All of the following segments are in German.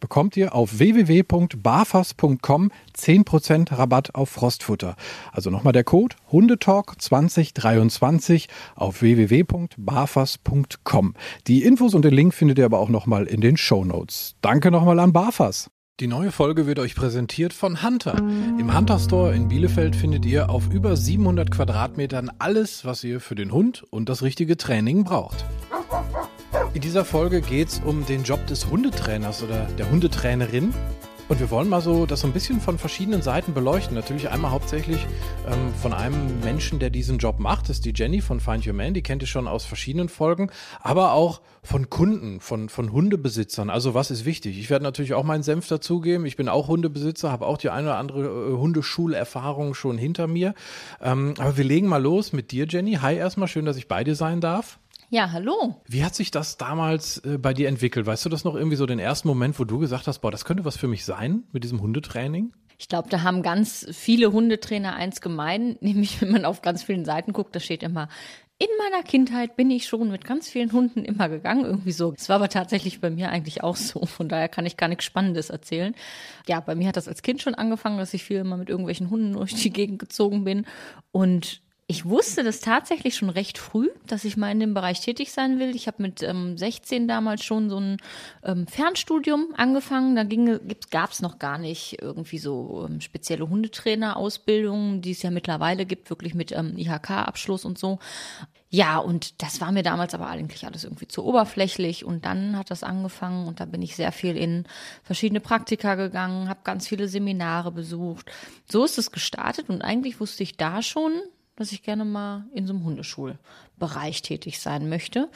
bekommt ihr auf www.barfas.com 10% Rabatt auf Frostfutter. Also nochmal der Code Hundetalk 2023 auf www.barfas.com. Die Infos und den Link findet ihr aber auch nochmal in den Show Notes. Danke nochmal an Barfas. Die neue Folge wird euch präsentiert von Hunter. Im Hunter Store in Bielefeld findet ihr auf über 700 Quadratmetern alles, was ihr für den Hund und das richtige Training braucht. In dieser Folge geht es um den Job des Hundetrainers oder der Hundetrainerin. Und wir wollen mal so das so ein bisschen von verschiedenen Seiten beleuchten. Natürlich einmal hauptsächlich ähm, von einem Menschen, der diesen Job macht. Das ist die Jenny von Find Your Man. Die kennt ihr schon aus verschiedenen Folgen. Aber auch von Kunden, von, von Hundebesitzern. Also was ist wichtig? Ich werde natürlich auch meinen Senf dazugeben. Ich bin auch Hundebesitzer, habe auch die eine oder andere äh, Hundeschulerfahrung schon hinter mir. Ähm, aber wir legen mal los mit dir, Jenny. Hi erstmal, schön, dass ich bei dir sein darf. Ja, hallo. Wie hat sich das damals äh, bei dir entwickelt? Weißt du das noch irgendwie so den ersten Moment, wo du gesagt hast, boah, das könnte was für mich sein mit diesem Hundetraining? Ich glaube, da haben ganz viele Hundetrainer eins gemein, nämlich wenn man auf ganz vielen Seiten guckt, da steht immer, in meiner Kindheit bin ich schon mit ganz vielen Hunden immer gegangen, irgendwie so. Es war aber tatsächlich bei mir eigentlich auch so. Von daher kann ich gar nichts Spannendes erzählen. Ja, bei mir hat das als Kind schon angefangen, dass ich viel immer mit irgendwelchen Hunden durch die Gegend gezogen bin. Und ich wusste das tatsächlich schon recht früh, dass ich mal in dem Bereich tätig sein will. Ich habe mit ähm, 16 damals schon so ein ähm, Fernstudium angefangen. Da gab es noch gar nicht irgendwie so ähm, spezielle Hundetrainer-Ausbildungen, die es ja mittlerweile gibt, wirklich mit ähm, IHK-Abschluss und so. Ja, und das war mir damals aber eigentlich alles irgendwie zu oberflächlich. Und dann hat das angefangen und da bin ich sehr viel in verschiedene Praktika gegangen, habe ganz viele Seminare besucht. So ist es gestartet und eigentlich wusste ich da schon, dass ich gerne mal in so einem Hundeschulbereich tätig sein möchte.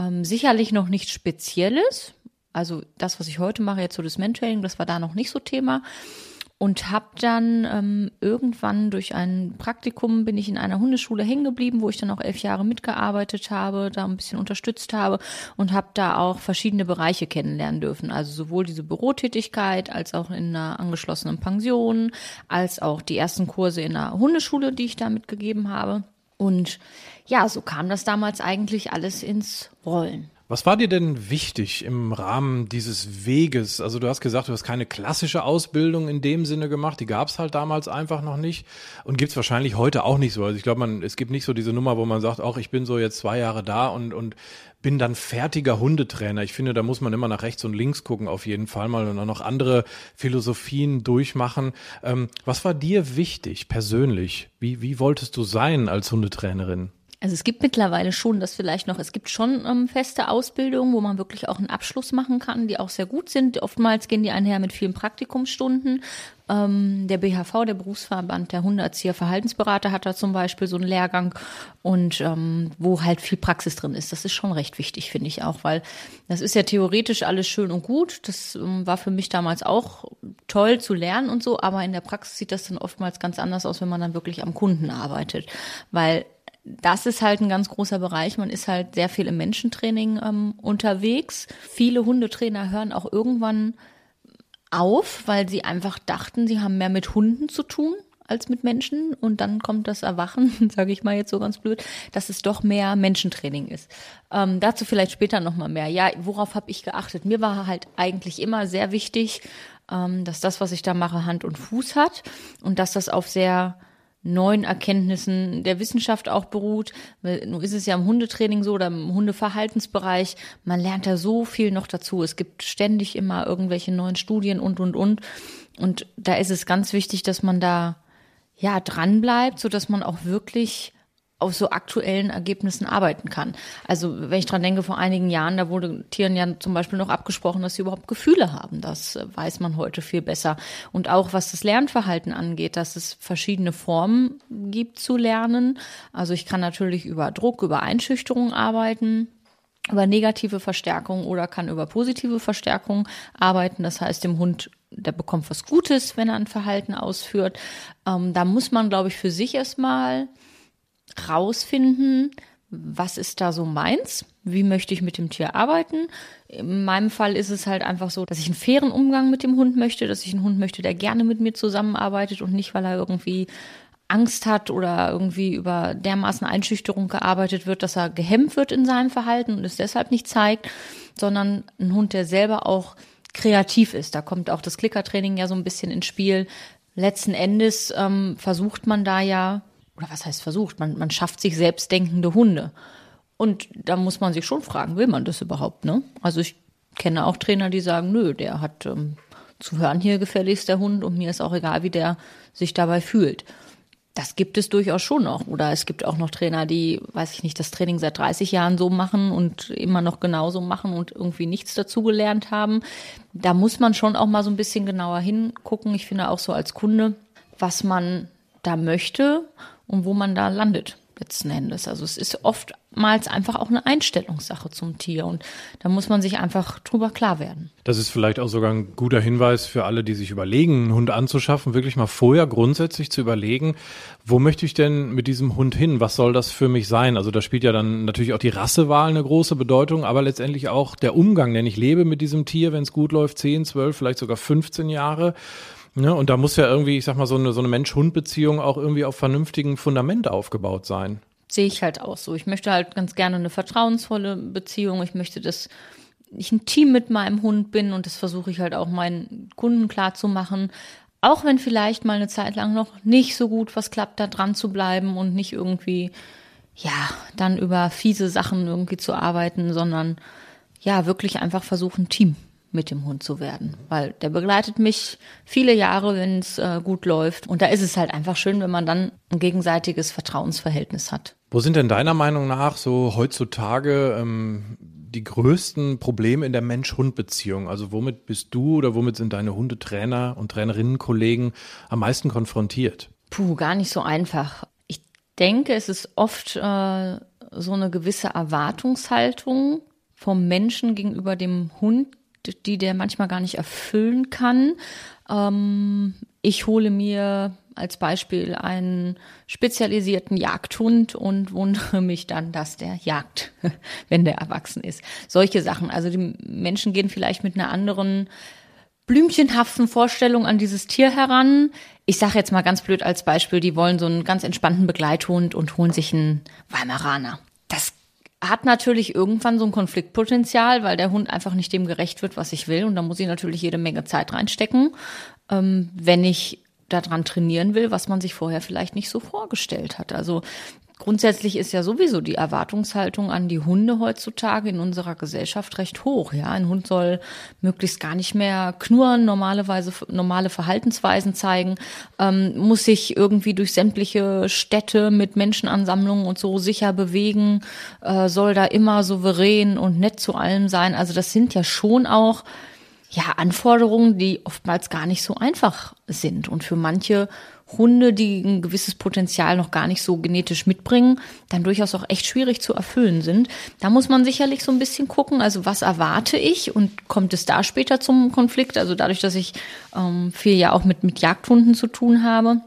Ähm, sicherlich noch nichts Spezielles. Also das, was ich heute mache, jetzt so das Mentoring, das war da noch nicht so Thema und habe dann ähm, irgendwann durch ein Praktikum bin ich in einer Hundeschule hängen geblieben, wo ich dann auch elf Jahre mitgearbeitet habe, da ein bisschen unterstützt habe und habe da auch verschiedene Bereiche kennenlernen dürfen. Also sowohl diese Bürotätigkeit als auch in einer angeschlossenen Pension, als auch die ersten Kurse in einer Hundeschule, die ich da mitgegeben habe. Und ja, so kam das damals eigentlich alles ins Rollen. Was war dir denn wichtig im Rahmen dieses Weges? Also du hast gesagt, du hast keine klassische Ausbildung in dem Sinne gemacht, die gab es halt damals einfach noch nicht und gibt es wahrscheinlich heute auch nicht so. Also ich glaube, man es gibt nicht so diese Nummer, wo man sagt, auch ich bin so jetzt zwei Jahre da und und bin dann fertiger Hundetrainer. Ich finde, da muss man immer nach rechts und links gucken, auf jeden Fall mal und auch noch andere Philosophien durchmachen. Ähm, was war dir wichtig persönlich? Wie, wie wolltest du sein als Hundetrainerin? Also es gibt mittlerweile schon das vielleicht noch, es gibt schon ähm, feste Ausbildungen, wo man wirklich auch einen Abschluss machen kann, die auch sehr gut sind. Oftmals gehen die einher mit vielen Praktikumsstunden. Ähm, der BHV, der Berufsverband der Hundeerzieher Verhaltensberater, hat da zum Beispiel so einen Lehrgang und ähm, wo halt viel Praxis drin ist. Das ist schon recht wichtig, finde ich auch, weil das ist ja theoretisch alles schön und gut. Das ähm, war für mich damals auch toll zu lernen und so, aber in der Praxis sieht das dann oftmals ganz anders aus, wenn man dann wirklich am Kunden arbeitet, weil das ist halt ein ganz großer Bereich. Man ist halt sehr viel im Menschentraining ähm, unterwegs. Viele Hundetrainer hören auch irgendwann auf, weil sie einfach dachten, sie haben mehr mit Hunden zu tun als mit Menschen. Und dann kommt das Erwachen, sage ich mal jetzt so ganz blöd, dass es doch mehr Menschentraining ist. Ähm, dazu vielleicht später nochmal mehr. Ja, worauf habe ich geachtet? Mir war halt eigentlich immer sehr wichtig, ähm, dass das, was ich da mache, Hand und Fuß hat und dass das auf sehr neuen Erkenntnissen der Wissenschaft auch beruht. Nun ist es ja im Hundetraining so oder im Hundeverhaltensbereich, man lernt da so viel noch dazu. Es gibt ständig immer irgendwelche neuen Studien und, und, und. Und da ist es ganz wichtig, dass man da ja dran bleibt, so dass man auch wirklich auf so aktuellen Ergebnissen arbeiten kann. Also wenn ich dran denke, vor einigen Jahren, da wurde Tieren ja zum Beispiel noch abgesprochen, dass sie überhaupt Gefühle haben. Das äh, weiß man heute viel besser. Und auch was das Lernverhalten angeht, dass es verschiedene Formen gibt zu lernen. Also ich kann natürlich über Druck, über Einschüchterung arbeiten über negative Verstärkung oder kann über positive Verstärkung arbeiten. Das heißt, dem Hund, der bekommt was Gutes, wenn er ein Verhalten ausführt. Ähm, da muss man, glaube ich, für sich erstmal rausfinden, was ist da so meins? Wie möchte ich mit dem Tier arbeiten? In meinem Fall ist es halt einfach so, dass ich einen fairen Umgang mit dem Hund möchte, dass ich einen Hund möchte, der gerne mit mir zusammenarbeitet und nicht, weil er irgendwie Angst hat oder irgendwie über dermaßen Einschüchterung gearbeitet wird, dass er gehemmt wird in seinem Verhalten und es deshalb nicht zeigt, sondern ein Hund, der selber auch kreativ ist. Da kommt auch das Klickertraining ja so ein bisschen ins Spiel. Letzten Endes ähm, versucht man da ja oder was heißt versucht, man, man schafft sich selbstdenkende Hunde. Und da muss man sich schon fragen, will man das überhaupt, ne? Also ich kenne auch Trainer, die sagen, nö, der hat ähm, zu hören hier gefälligst der Hund und mir ist auch egal, wie der sich dabei fühlt. Das gibt es durchaus schon noch. Oder es gibt auch noch Trainer, die, weiß ich nicht, das Training seit 30 Jahren so machen und immer noch genauso machen und irgendwie nichts dazugelernt haben. Da muss man schon auch mal so ein bisschen genauer hingucken. Ich finde auch so als Kunde, was man da möchte und wo man da landet letzten Endes. Also es ist oftmals einfach auch eine Einstellungssache zum Tier und da muss man sich einfach drüber klar werden. Das ist vielleicht auch sogar ein guter Hinweis für alle, die sich überlegen, einen Hund anzuschaffen, wirklich mal vorher grundsätzlich zu überlegen, wo möchte ich denn mit diesem Hund hin? Was soll das für mich sein? Also da spielt ja dann natürlich auch die Rassewahl eine große Bedeutung, aber letztendlich auch der Umgang, denn ich lebe mit diesem Tier, wenn es gut läuft, 10, 12, vielleicht sogar 15 Jahre. Ne? Und da muss ja irgendwie, ich sag mal, so eine, so eine Mensch-Hund-Beziehung auch irgendwie auf vernünftigem Fundament aufgebaut sein. Sehe ich halt auch so. Ich möchte halt ganz gerne eine vertrauensvolle Beziehung. Ich möchte, dass ich ein Team mit meinem Hund bin und das versuche ich halt auch meinen Kunden klar zu machen. Auch wenn vielleicht mal eine Zeit lang noch nicht so gut was klappt, da dran zu bleiben und nicht irgendwie, ja, dann über fiese Sachen irgendwie zu arbeiten, sondern ja, wirklich einfach versuchen, Team mit dem Hund zu werden, weil der begleitet mich viele Jahre, wenn es äh, gut läuft. Und da ist es halt einfach schön, wenn man dann ein gegenseitiges Vertrauensverhältnis hat. Wo sind denn deiner Meinung nach so heutzutage ähm, die größten Probleme in der Mensch-Hund-Beziehung? Also womit bist du oder womit sind deine Hundetrainer und Trainerinnen-Kollegen am meisten konfrontiert? Puh, gar nicht so einfach. Ich denke, es ist oft äh, so eine gewisse Erwartungshaltung vom Menschen gegenüber dem Hund, die der manchmal gar nicht erfüllen kann. Ähm, ich hole mir als Beispiel einen spezialisierten Jagdhund und wundere mich dann, dass der jagt, wenn der erwachsen ist. Solche Sachen. Also die Menschen gehen vielleicht mit einer anderen blümchenhaften Vorstellung an dieses Tier heran. Ich sage jetzt mal ganz blöd als Beispiel, die wollen so einen ganz entspannten Begleithund und holen sich einen Weimaraner. Hat natürlich irgendwann so ein Konfliktpotenzial, weil der Hund einfach nicht dem gerecht wird, was ich will. Und da muss ich natürlich jede Menge Zeit reinstecken, ähm, wenn ich daran trainieren will, was man sich vorher vielleicht nicht so vorgestellt hat. Also Grundsätzlich ist ja sowieso die Erwartungshaltung an die Hunde heutzutage in unserer Gesellschaft recht hoch. Ja, ein Hund soll möglichst gar nicht mehr knurren, normalerweise normale Verhaltensweisen zeigen, ähm, muss sich irgendwie durch sämtliche Städte mit Menschenansammlungen und so sicher bewegen, äh, soll da immer souverän und nett zu allem sein. Also das sind ja schon auch ja Anforderungen, die oftmals gar nicht so einfach sind und für manche Hunde, die ein gewisses Potenzial noch gar nicht so genetisch mitbringen, dann durchaus auch echt schwierig zu erfüllen sind. Da muss man sicherlich so ein bisschen gucken, also was erwarte ich und kommt es da später zum Konflikt? Also dadurch, dass ich ähm, viel ja auch mit, mit Jagdhunden zu tun habe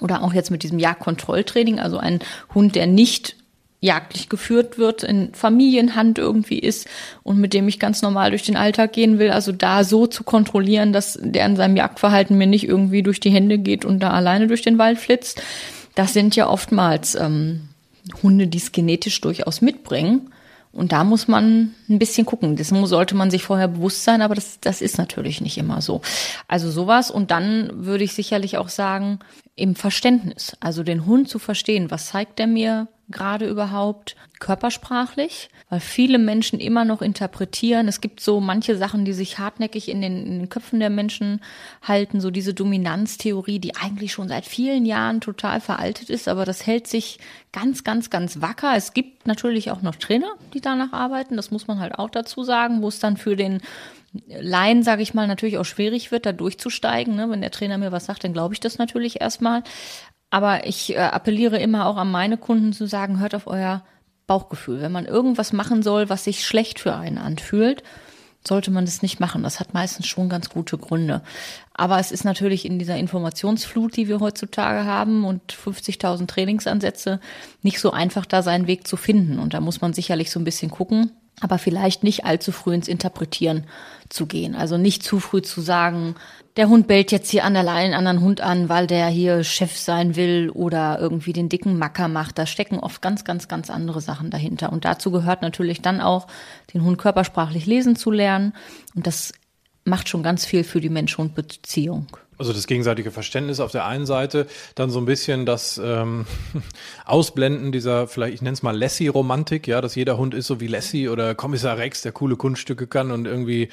oder auch jetzt mit diesem Jagdkontrolltraining, also ein Hund, der nicht jagdlich geführt wird, in Familienhand irgendwie ist und mit dem ich ganz normal durch den Alltag gehen will. Also da so zu kontrollieren, dass der in seinem Jagdverhalten mir nicht irgendwie durch die Hände geht und da alleine durch den Wald flitzt. Das sind ja oftmals ähm, Hunde, die es genetisch durchaus mitbringen. Und da muss man ein bisschen gucken. Das sollte man sich vorher bewusst sein, aber das, das ist natürlich nicht immer so. Also sowas. Und dann würde ich sicherlich auch sagen, im Verständnis, also den Hund zu verstehen, was zeigt er mir gerade überhaupt körpersprachlich, weil viele Menschen immer noch interpretieren. Es gibt so manche Sachen, die sich hartnäckig in den, in den Köpfen der Menschen halten, so diese Dominanztheorie, die eigentlich schon seit vielen Jahren total veraltet ist, aber das hält sich ganz, ganz, ganz wacker. Es gibt natürlich auch noch Trainer, die danach arbeiten, das muss man halt auch dazu sagen, wo es dann für den Laien, sage ich mal, natürlich auch schwierig wird, da durchzusteigen. Ne? Wenn der Trainer mir was sagt, dann glaube ich das natürlich erstmal. Aber ich äh, appelliere immer auch an meine Kunden zu sagen, hört auf euer Bauchgefühl. Wenn man irgendwas machen soll, was sich schlecht für einen anfühlt, sollte man das nicht machen. Das hat meistens schon ganz gute Gründe. Aber es ist natürlich in dieser Informationsflut, die wir heutzutage haben und 50.000 Trainingsansätze, nicht so einfach, da seinen Weg zu finden. Und da muss man sicherlich so ein bisschen gucken, aber vielleicht nicht allzu früh ins Interpretieren zu gehen. Also nicht zu früh zu sagen, der Hund bellt jetzt hier an der Leine einen anderen Hund an, weil der hier Chef sein will oder irgendwie den dicken Macker macht. Da stecken oft ganz, ganz, ganz andere Sachen dahinter. Und dazu gehört natürlich dann auch, den Hund körpersprachlich lesen zu lernen. Und das macht schon ganz viel für die Mensch-Hund-Beziehung. Also das gegenseitige Verständnis auf der einen Seite, dann so ein bisschen das ähm, Ausblenden dieser, vielleicht, ich nenne es mal Lassie-Romantik, ja, dass jeder Hund ist so wie Lassie oder Kommissar Rex, der coole Kunststücke kann und irgendwie,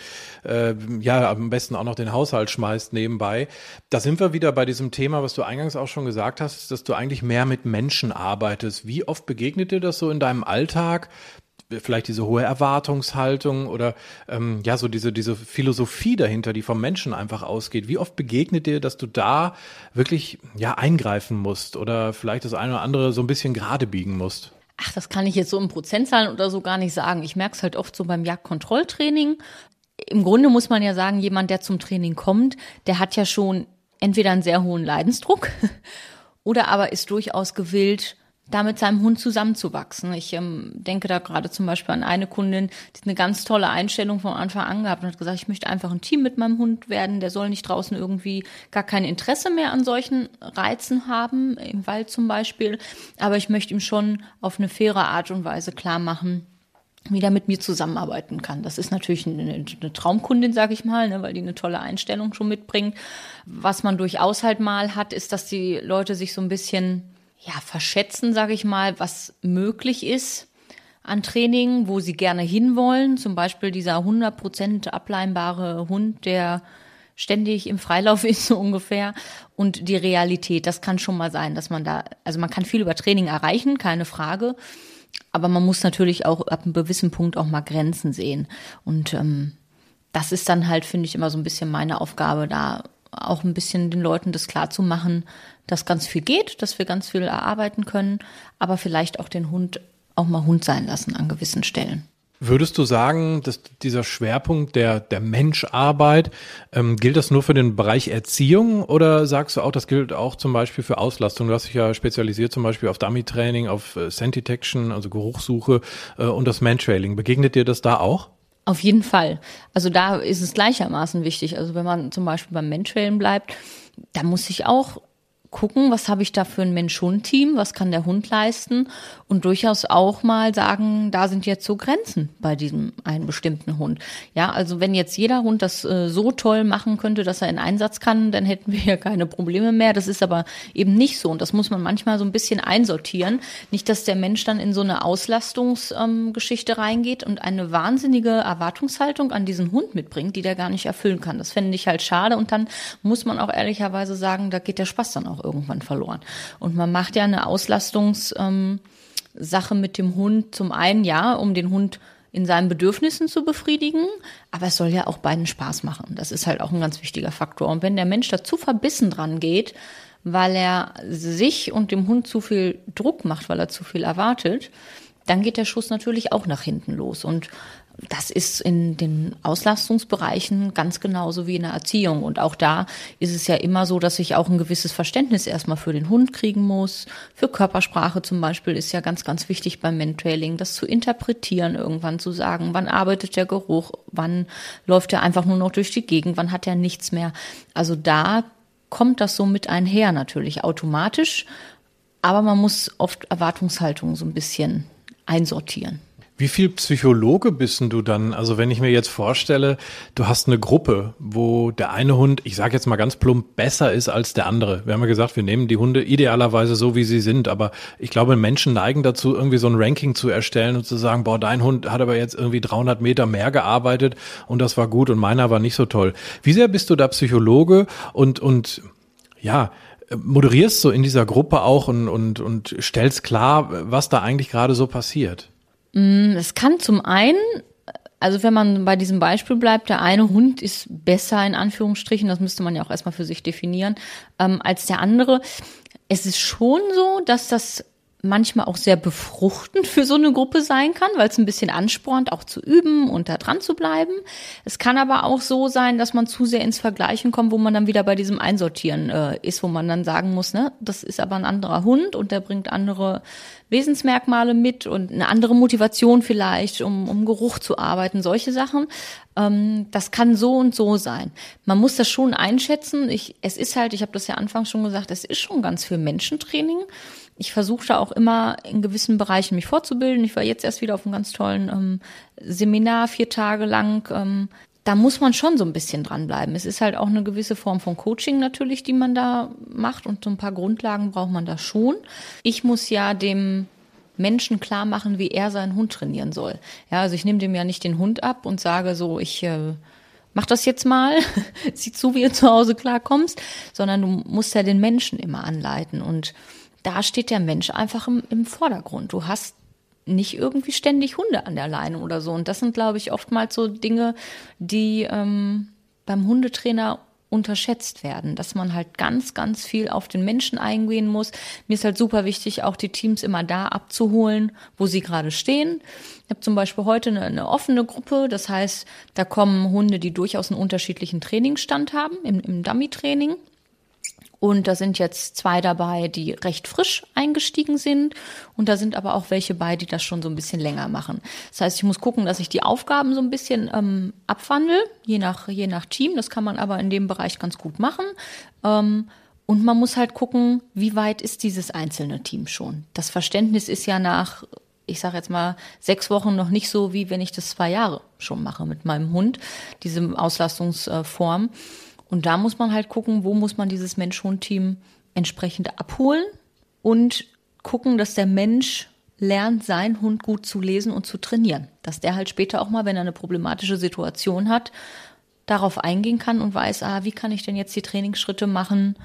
äh, ja, am besten auch noch den Haushalt schmeißt nebenbei. Da sind wir wieder bei diesem Thema, was du eingangs auch schon gesagt hast, dass du eigentlich mehr mit Menschen arbeitest. Wie oft begegnet dir das so in deinem Alltag? Vielleicht diese hohe Erwartungshaltung oder ähm, ja, so diese, diese Philosophie dahinter, die vom Menschen einfach ausgeht. Wie oft begegnet dir, dass du da wirklich ja eingreifen musst oder vielleicht das eine oder andere so ein bisschen gerade biegen musst? Ach, das kann ich jetzt so in Prozentzahlen oder so gar nicht sagen. Ich merke es halt oft so beim Jagdkontrolltraining. Im Grunde muss man ja sagen, jemand, der zum Training kommt, der hat ja schon entweder einen sehr hohen Leidensdruck oder aber ist durchaus gewillt, da mit seinem Hund zusammenzuwachsen. Ich ähm, denke da gerade zum Beispiel an eine Kundin, die eine ganz tolle Einstellung von Anfang an gehabt und hat gesagt, ich möchte einfach ein Team mit meinem Hund werden, der soll nicht draußen irgendwie gar kein Interesse mehr an solchen Reizen haben, im Wald zum Beispiel, aber ich möchte ihm schon auf eine faire Art und Weise klar machen, wie der mit mir zusammenarbeiten kann. Das ist natürlich eine, eine Traumkundin, sage ich mal, ne, weil die eine tolle Einstellung schon mitbringt. Was man durchaus halt mal hat, ist, dass die Leute sich so ein bisschen ja, verschätzen, sage ich mal, was möglich ist an Training, wo sie gerne hinwollen. Zum Beispiel dieser 100% ableinbare Hund, der ständig im Freilauf ist, so ungefähr. Und die Realität, das kann schon mal sein, dass man da, also man kann viel über Training erreichen, keine Frage. Aber man muss natürlich auch ab einem gewissen Punkt auch mal Grenzen sehen. Und ähm, das ist dann halt, finde ich, immer so ein bisschen meine Aufgabe, da auch ein bisschen den Leuten das klar zu machen, dass ganz viel geht, dass wir ganz viel erarbeiten können, aber vielleicht auch den Hund auch mal Hund sein lassen an gewissen Stellen. Würdest du sagen, dass dieser Schwerpunkt der, der Menscharbeit, ähm, gilt das nur für den Bereich Erziehung oder sagst du auch, das gilt auch zum Beispiel für Auslastung? Du hast dich ja spezialisiert zum Beispiel auf Dummy-Training, auf äh, Scent Detection, also Geruchssuche äh, und das Mantrailing. Begegnet dir das da auch? Auf jeden Fall. Also da ist es gleichermaßen wichtig. Also wenn man zum Beispiel beim Mentrailen bleibt, da muss ich auch gucken, was habe ich da für ein Mensch-Hund-Team, was kann der Hund leisten und durchaus auch mal sagen, da sind jetzt so Grenzen bei diesem einen bestimmten Hund. Ja, also wenn jetzt jeder Hund das äh, so toll machen könnte, dass er in Einsatz kann, dann hätten wir ja keine Probleme mehr. Das ist aber eben nicht so und das muss man manchmal so ein bisschen einsortieren. Nicht, dass der Mensch dann in so eine Auslastungsgeschichte ähm, reingeht und eine wahnsinnige Erwartungshaltung an diesen Hund mitbringt, die der gar nicht erfüllen kann. Das fände ich halt schade und dann muss man auch ehrlicherweise sagen, da geht der Spaß dann auch auch irgendwann verloren. Und man macht ja eine Auslastungssache ähm, mit dem Hund zum einen, ja, um den Hund in seinen Bedürfnissen zu befriedigen, aber es soll ja auch beiden Spaß machen. Das ist halt auch ein ganz wichtiger Faktor. Und wenn der Mensch da zu verbissen dran geht, weil er sich und dem Hund zu viel Druck macht, weil er zu viel erwartet, dann geht der Schuss natürlich auch nach hinten los. Und das ist in den Auslastungsbereichen ganz genauso wie in der Erziehung. Und auch da ist es ja immer so, dass ich auch ein gewisses Verständnis erstmal für den Hund kriegen muss. Für Körpersprache zum Beispiel ist ja ganz, ganz wichtig beim Mentrailing, das zu interpretieren, irgendwann zu sagen, wann arbeitet der Geruch, wann läuft er einfach nur noch durch die Gegend, wann hat er nichts mehr. Also da kommt das so mit einher natürlich automatisch. Aber man muss oft Erwartungshaltungen so ein bisschen einsortieren. Wie viel Psychologe bist du dann? Also wenn ich mir jetzt vorstelle, du hast eine Gruppe, wo der eine Hund, ich sage jetzt mal ganz plump, besser ist als der andere. Wir haben ja gesagt, wir nehmen die Hunde idealerweise so, wie sie sind. Aber ich glaube, Menschen neigen dazu, irgendwie so ein Ranking zu erstellen und zu sagen, boah, dein Hund hat aber jetzt irgendwie 300 Meter mehr gearbeitet und das war gut und meiner war nicht so toll. Wie sehr bist du da Psychologe und, und ja, moderierst so in dieser Gruppe auch und, und, und stellst klar, was da eigentlich gerade so passiert? Mm, es kann zum einen, also wenn man bei diesem Beispiel bleibt, der eine Hund ist besser in Anführungsstrichen, das müsste man ja auch erstmal für sich definieren, ähm, als der andere. Es ist schon so, dass das manchmal auch sehr befruchtend für so eine Gruppe sein kann, weil es ein bisschen anspornt, auch zu üben und da dran zu bleiben. Es kann aber auch so sein, dass man zu sehr ins Vergleichen kommt, wo man dann wieder bei diesem Einsortieren äh, ist, wo man dann sagen muss, ne, das ist aber ein anderer Hund und der bringt andere Wesensmerkmale mit und eine andere Motivation vielleicht, um, um Geruch zu arbeiten, solche Sachen. Ähm, das kann so und so sein. Man muss das schon einschätzen. Ich, es ist halt, ich habe das ja anfangs schon gesagt, es ist schon ganz viel Menschentraining. Ich versuche da auch immer in gewissen Bereichen mich fortzubilden. Ich war jetzt erst wieder auf einem ganz tollen ähm, Seminar, vier Tage lang. Ähm, da muss man schon so ein bisschen dranbleiben. Es ist halt auch eine gewisse Form von Coaching natürlich, die man da macht und so ein paar Grundlagen braucht man da schon. Ich muss ja dem Menschen klar machen, wie er seinen Hund trainieren soll. Ja, also ich nehme dem ja nicht den Hund ab und sage so, ich äh, mach das jetzt mal, sieh zu, wie du zu Hause klarkommst, sondern du musst ja den Menschen immer anleiten und da steht der Mensch einfach im, im Vordergrund. Du hast nicht irgendwie ständig Hunde an der Leine oder so. Und das sind, glaube ich, oftmals so Dinge, die ähm, beim Hundetrainer unterschätzt werden, dass man halt ganz, ganz viel auf den Menschen eingehen muss. Mir ist halt super wichtig, auch die Teams immer da abzuholen, wo sie gerade stehen. Ich habe zum Beispiel heute eine, eine, offene Gruppe, das heißt, da kommen Hunde, die durchaus einen unterschiedlichen Trainingsstand haben, im, im Dummy-Training. Und da sind jetzt zwei dabei, die recht frisch eingestiegen sind. Und da sind aber auch welche bei, die das schon so ein bisschen länger machen. Das heißt, ich muss gucken, dass ich die Aufgaben so ein bisschen ähm, abwandle, je nach, je nach Team. Das kann man aber in dem Bereich ganz gut machen. Ähm, und man muss halt gucken, wie weit ist dieses einzelne Team schon. Das Verständnis ist ja nach, ich sage jetzt mal, sechs Wochen noch nicht so, wie wenn ich das zwei Jahre schon mache mit meinem Hund, diese Auslastungsform. Und da muss man halt gucken, wo muss man dieses Mensch-Hund-Team entsprechend abholen und gucken, dass der Mensch lernt, seinen Hund gut zu lesen und zu trainieren. Dass der halt später auch mal, wenn er eine problematische Situation hat, darauf eingehen kann und weiß, ah, wie kann ich denn jetzt die Trainingsschritte machen,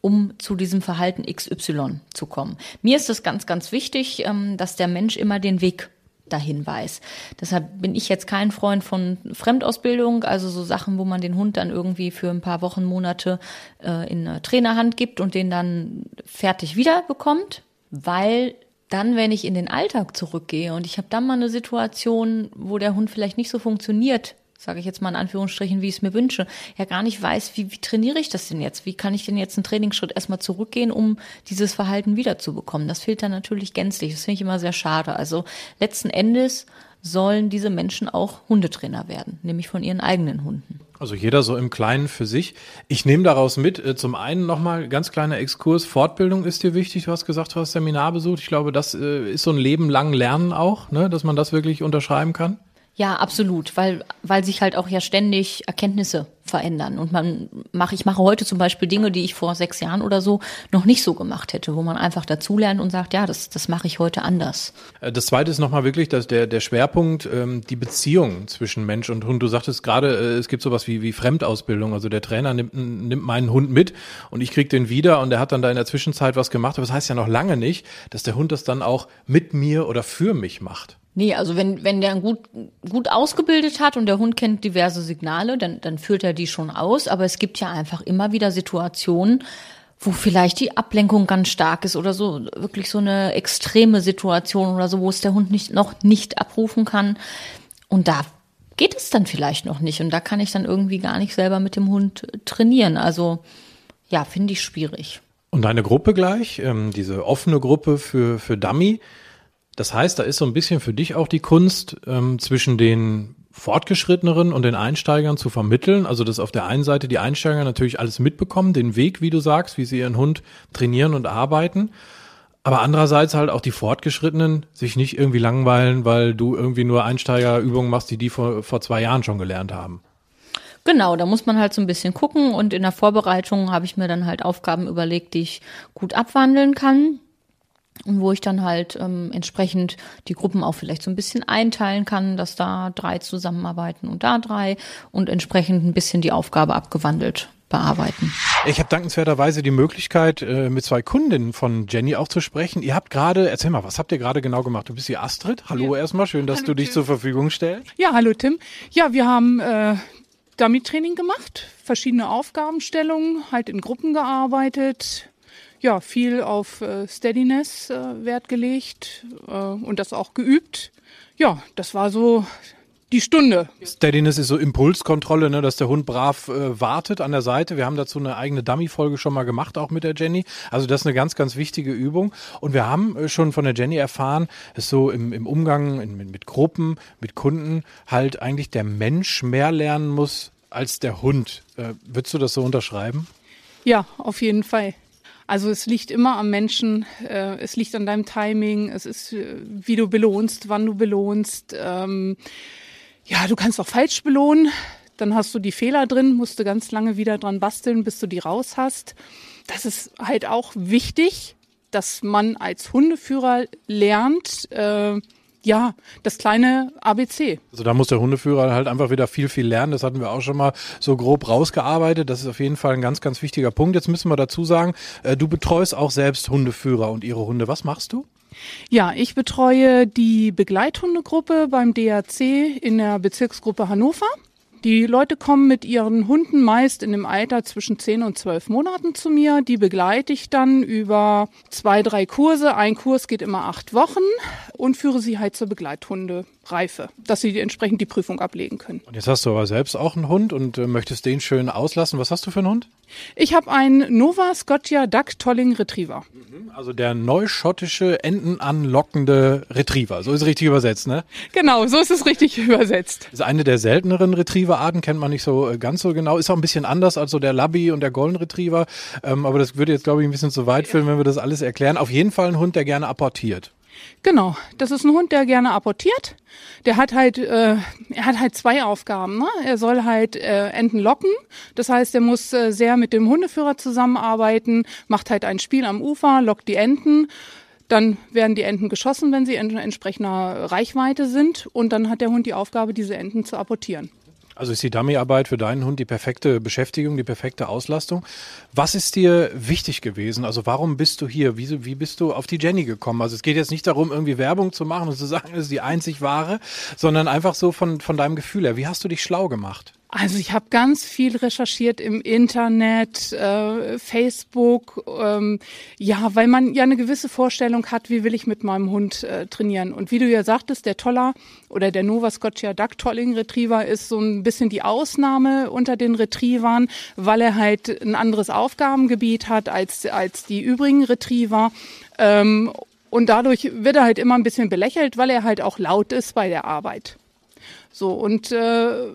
um zu diesem Verhalten XY zu kommen. Mir ist es ganz, ganz wichtig, ähm, dass der Mensch immer den Weg dahin weiß. Deshalb bin ich jetzt kein Freund von Fremdausbildung, also so Sachen, wo man den Hund dann irgendwie für ein paar Wochen, Monate äh, in eine Trainerhand gibt und den dann fertig wieder bekommt, weil dann, wenn ich in den Alltag zurückgehe und ich habe dann mal eine Situation, wo der Hund vielleicht nicht so funktioniert, sage ich jetzt mal in Anführungsstrichen, wie ich es mir wünsche, ja gar nicht weiß, wie, wie trainiere ich das denn jetzt? Wie kann ich denn jetzt einen Trainingsschritt erstmal zurückgehen, um dieses Verhalten wiederzubekommen? Das fehlt dann natürlich gänzlich. Das finde ich immer sehr schade. Also letzten Endes sollen diese Menschen auch Hundetrainer werden, nämlich von ihren eigenen Hunden. Also jeder so im Kleinen für sich. Ich nehme daraus mit, äh, zum einen nochmal ganz kleiner Exkurs, Fortbildung ist dir wichtig, du hast gesagt, du hast Seminar besucht. Ich glaube, das äh, ist so ein Leben lang Lernen auch, ne, dass man das wirklich unterschreiben kann. Ja, absolut, weil, weil sich halt auch ja ständig Erkenntnisse verändern. Und man mache, ich mache heute zum Beispiel Dinge, die ich vor sechs Jahren oder so noch nicht so gemacht hätte, wo man einfach dazulernt und sagt, ja, das, das mache ich heute anders. Äh, das zweite ist nochmal wirklich dass der, der Schwerpunkt, ähm, die Beziehung zwischen Mensch und Hund. Du sagtest gerade, äh, es gibt sowas wie, wie Fremdausbildung. Also der Trainer nimmt, nimmt meinen Hund mit und ich krieg den wieder und der hat dann da in der Zwischenzeit was gemacht. Aber das heißt ja noch lange nicht, dass der Hund das dann auch mit mir oder für mich macht. Nee, also wenn, wenn der gut, gut ausgebildet hat und der Hund kennt diverse Signale, dann, dann führt er die schon aus. Aber es gibt ja einfach immer wieder Situationen, wo vielleicht die Ablenkung ganz stark ist oder so, wirklich so eine extreme Situation oder so, wo es der Hund nicht, noch nicht abrufen kann. Und da geht es dann vielleicht noch nicht. Und da kann ich dann irgendwie gar nicht selber mit dem Hund trainieren. Also ja, finde ich schwierig. Und deine Gruppe gleich, ähm, diese offene Gruppe für, für Dummy, das heißt, da ist so ein bisschen für dich auch die Kunst, ähm, zwischen den Fortgeschritteneren und den Einsteigern zu vermitteln. Also, dass auf der einen Seite die Einsteiger natürlich alles mitbekommen, den Weg, wie du sagst, wie sie ihren Hund trainieren und arbeiten. Aber andererseits halt auch die Fortgeschrittenen sich nicht irgendwie langweilen, weil du irgendwie nur Einsteigerübungen machst, die die vor, vor zwei Jahren schon gelernt haben. Genau, da muss man halt so ein bisschen gucken und in der Vorbereitung habe ich mir dann halt Aufgaben überlegt, die ich gut abwandeln kann und wo ich dann halt ähm, entsprechend die Gruppen auch vielleicht so ein bisschen einteilen kann, dass da drei zusammenarbeiten und da drei und entsprechend ein bisschen die Aufgabe abgewandelt bearbeiten. Ich habe dankenswerterweise die Möglichkeit, äh, mit zwei Kundinnen von Jenny auch zu sprechen. Ihr habt gerade, erzähl mal, was habt ihr gerade genau gemacht? Du bist die Astrid. Hallo ja. erstmal, schön, dass hallo, du dich Tim. zur Verfügung stellst. Ja, hallo Tim. Ja, wir haben äh, Dummy-Training gemacht, verschiedene Aufgabenstellungen, halt in Gruppen gearbeitet. Ja, viel auf äh, Steadiness äh, Wert gelegt äh, und das auch geübt. Ja, das war so die Stunde. Steadiness ist so Impulskontrolle, ne, dass der Hund brav äh, wartet an der Seite. Wir haben dazu eine eigene Dummy-Folge schon mal gemacht, auch mit der Jenny. Also das ist eine ganz, ganz wichtige Übung. Und wir haben äh, schon von der Jenny erfahren, dass so im, im Umgang in, mit, mit Gruppen, mit Kunden halt eigentlich der Mensch mehr lernen muss als der Hund. Äh, würdest du das so unterschreiben? Ja, auf jeden Fall. Also es liegt immer am Menschen, äh, es liegt an deinem Timing, es ist, äh, wie du belohnst, wann du belohnst. Ähm, ja, du kannst auch falsch belohnen. Dann hast du die Fehler drin, musst du ganz lange wieder dran basteln, bis du die raus hast. Das ist halt auch wichtig, dass man als Hundeführer lernt, äh, ja, das kleine ABC. Also da muss der Hundeführer halt einfach wieder viel, viel lernen. Das hatten wir auch schon mal so grob rausgearbeitet. Das ist auf jeden Fall ein ganz, ganz wichtiger Punkt. Jetzt müssen wir dazu sagen, äh, du betreust auch selbst Hundeführer und ihre Hunde. Was machst du? Ja, ich betreue die Begleithundegruppe beim DAC in der Bezirksgruppe Hannover. Die Leute kommen mit ihren Hunden meist in dem Alter zwischen 10 und 12 Monaten zu mir. Die begleite ich dann über zwei, drei Kurse. Ein Kurs geht immer acht Wochen und führe sie halt zur Begleithundereife, dass sie entsprechend die Prüfung ablegen können. Und jetzt hast du aber selbst auch einen Hund und äh, möchtest den schön auslassen. Was hast du für einen Hund? Ich habe einen Nova Scotia Duck Tolling Retriever. Mhm, also der neuschottische, entenanlockende Retriever. So ist es richtig übersetzt, ne? Genau, so ist es richtig übersetzt. Das ist eine der selteneren Retriever-Arten, kennt man nicht so äh, ganz so genau. Ist auch ein bisschen anders als so der Labby und der Golden Retriever. Ähm, aber das würde jetzt, glaube ich, ein bisschen zu weit führen, wenn wir das alles erklären. Auf jeden Fall ein Hund, der gerne apportiert. Genau, das ist ein Hund, der gerne apportiert. Der hat halt, äh, er hat halt zwei Aufgaben. Ne? Er soll halt äh, Enten locken. Das heißt, er muss äh, sehr mit dem Hundeführer zusammenarbeiten, macht halt ein Spiel am Ufer, lockt die Enten. Dann werden die Enten geschossen, wenn sie in entsprechender Reichweite sind. Und dann hat der Hund die Aufgabe, diese Enten zu apportieren. Also ist die Dummyarbeit für deinen Hund die perfekte Beschäftigung, die perfekte Auslastung. Was ist dir wichtig gewesen? Also warum bist du hier? Wie, wie bist du auf die Jenny gekommen? Also es geht jetzt nicht darum, irgendwie Werbung zu machen und zu sagen, das ist die einzig wahre, sondern einfach so von, von deinem Gefühl her. Wie hast du dich schlau gemacht? Also ich habe ganz viel recherchiert im Internet, äh, Facebook, ähm, ja, weil man ja eine gewisse Vorstellung hat, wie will ich mit meinem Hund äh, trainieren. Und wie du ja sagtest, der Toller oder der Nova Scotia Duck Tolling Retriever ist so ein bisschen die Ausnahme unter den Retrievern, weil er halt ein anderes Aufgabengebiet hat als, als die übrigen Retriever. Ähm, und dadurch wird er halt immer ein bisschen belächelt, weil er halt auch laut ist bei der Arbeit. So, und äh,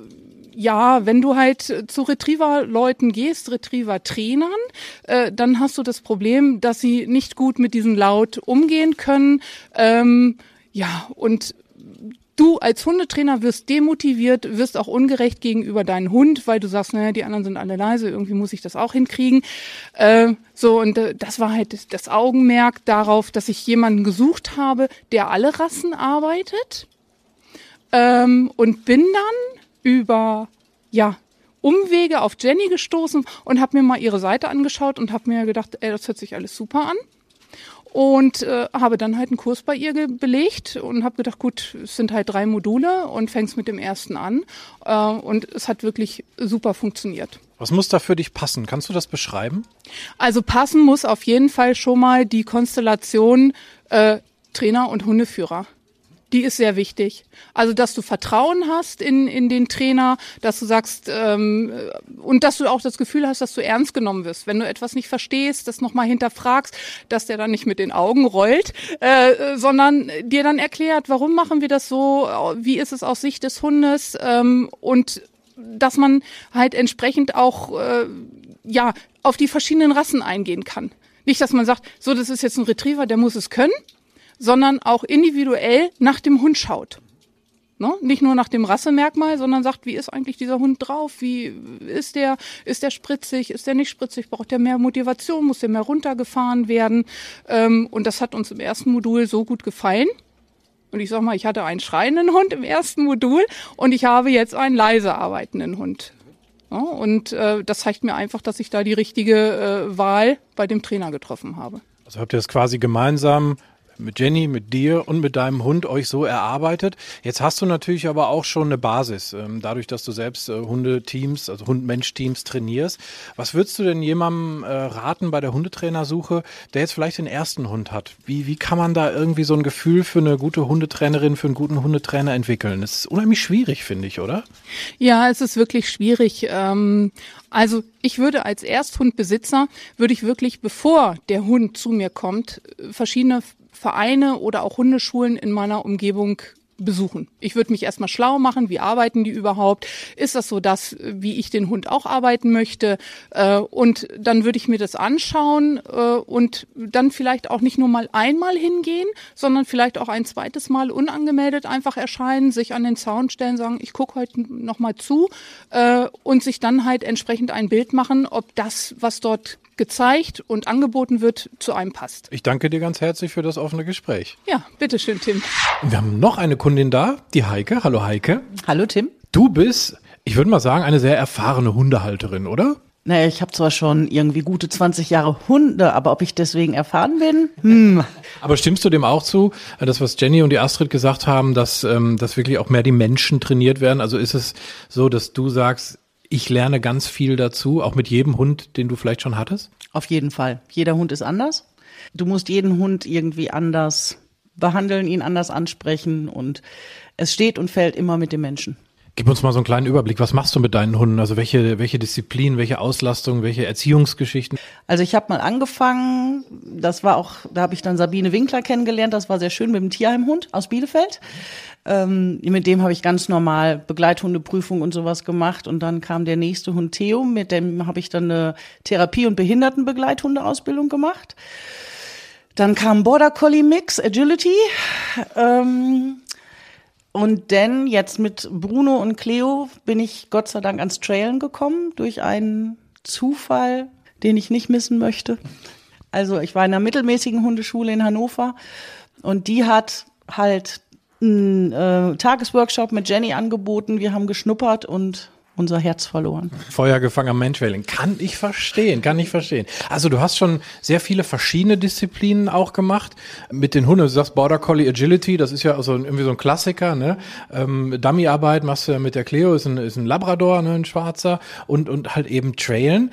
ja, wenn du halt zu Retriever-Leuten gehst, Retriever-Trainern, äh, dann hast du das Problem, dass sie nicht gut mit diesem Laut umgehen können. Ähm, ja, und du als Hundetrainer wirst demotiviert, wirst auch ungerecht gegenüber deinem Hund, weil du sagst, naja, die anderen sind alle leise, irgendwie muss ich das auch hinkriegen. Äh, so, und äh, das war halt das Augenmerk darauf, dass ich jemanden gesucht habe, der alle Rassen arbeitet. Ähm, und bin dann über ja Umwege auf Jenny gestoßen und habe mir mal ihre Seite angeschaut und habe mir gedacht, ey, das hört sich alles super an. Und äh, habe dann halt einen Kurs bei ihr belegt und habe gedacht, gut, es sind halt drei Module und fängst mit dem ersten an. Äh, und es hat wirklich super funktioniert. Was muss da für dich passen? Kannst du das beschreiben? Also passen muss auf jeden Fall schon mal die Konstellation äh, Trainer und Hundeführer die ist sehr wichtig. Also, dass du Vertrauen hast in, in den Trainer, dass du sagst, ähm, und dass du auch das Gefühl hast, dass du ernst genommen wirst. Wenn du etwas nicht verstehst, das nochmal hinterfragst, dass der dann nicht mit den Augen rollt, äh, sondern dir dann erklärt, warum machen wir das so, wie ist es aus Sicht des Hundes ähm, und dass man halt entsprechend auch äh, ja auf die verschiedenen Rassen eingehen kann Nicht, dass man sagt, so, das ist jetzt ein Retriever, der muss es können, sondern auch individuell nach dem Hund schaut. Ne? Nicht nur nach dem Rassemerkmal, sondern sagt, wie ist eigentlich dieser Hund drauf? Wie ist der? Ist der spritzig? Ist der nicht spritzig? Braucht der mehr Motivation? Muss der mehr runtergefahren werden? Ähm, und das hat uns im ersten Modul so gut gefallen. Und ich sag mal, ich hatte einen schreienden Hund im ersten Modul und ich habe jetzt einen leise arbeitenden Hund. Ja, und äh, das zeigt mir einfach, dass ich da die richtige äh, Wahl bei dem Trainer getroffen habe. Also habt ihr das quasi gemeinsam mit Jenny, mit dir und mit deinem Hund euch so erarbeitet. Jetzt hast du natürlich aber auch schon eine Basis, ähm, dadurch, dass du selbst äh, Hundeteams, also Hund-Mensch-Teams trainierst. Was würdest du denn jemandem äh, raten bei der Hundetrainersuche, der jetzt vielleicht den ersten Hund hat? Wie, wie kann man da irgendwie so ein Gefühl für eine gute Hundetrainerin, für einen guten Hundetrainer entwickeln? Das ist unheimlich schwierig, finde ich, oder? Ja, es ist wirklich schwierig. Ähm, also ich würde als Ersthundbesitzer, würde ich wirklich, bevor der Hund zu mir kommt, verschiedene Vereine oder auch Hundeschulen in meiner Umgebung besuchen. Ich würde mich erstmal schlau machen, wie arbeiten die überhaupt? Ist das so das, wie ich den Hund auch arbeiten möchte? Äh, und dann würde ich mir das anschauen äh, und dann vielleicht auch nicht nur mal einmal hingehen, sondern vielleicht auch ein zweites Mal unangemeldet einfach erscheinen, sich an den Zaun stellen, sagen, ich gucke heute noch mal zu äh, und sich dann halt entsprechend ein Bild machen, ob das, was dort gezeigt und angeboten wird, zu einem passt. Ich danke dir ganz herzlich für das offene Gespräch. Ja, bitteschön, Tim. Wir haben noch eine Kundin da, die Heike. Hallo Heike. Hallo Tim. Du bist, ich würde mal sagen, eine sehr erfahrene Hundehalterin, oder? Naja, ich habe zwar schon irgendwie gute 20 Jahre Hunde, aber ob ich deswegen erfahren bin? Hm. Aber stimmst du dem auch zu, das was Jenny und die Astrid gesagt haben, dass, ähm, dass wirklich auch mehr die Menschen trainiert werden? Also ist es so, dass du sagst, ich lerne ganz viel dazu, auch mit jedem Hund, den du vielleicht schon hattest? Auf jeden Fall. Jeder Hund ist anders. Du musst jeden Hund irgendwie anders behandeln, ihn anders ansprechen und es steht und fällt immer mit dem Menschen. Gib uns mal so einen kleinen Überblick. Was machst du mit deinen Hunden? Also welche, welche Disziplin, welche Auslastung, welche Erziehungsgeschichten? Also ich habe mal angefangen, das war auch, da habe ich dann Sabine Winkler kennengelernt, das war sehr schön mit dem Tierheimhund aus Bielefeld. Ähm, mit dem habe ich ganz normal Begleithundeprüfung und sowas gemacht. Und dann kam der nächste Hund Theo, mit dem habe ich dann eine Therapie- und Behindertenbegleithundeausbildung gemacht. Dann kam Border Collie Mix, Agility. Ähm, und dann jetzt mit Bruno und Cleo bin ich Gott sei Dank ans Trailen gekommen durch einen Zufall, den ich nicht missen möchte. Also ich war in einer mittelmäßigen Hundeschule in Hannover und die hat halt einen äh, Tagesworkshop mit Jenny angeboten. Wir haben geschnuppert und unser Herz verloren. Feuer gefangen am Menschwelling. Kann ich verstehen, kann ich verstehen. Also du hast schon sehr viele verschiedene Disziplinen auch gemacht. Mit den Hunden, du sagst Border Collie Agility, das ist ja also irgendwie so ein Klassiker, ne? Ähm, Dummyarbeit machst du ja mit der Cleo, ist ein, ist ein Labrador, ne, ein schwarzer. Und, und halt eben Trailen.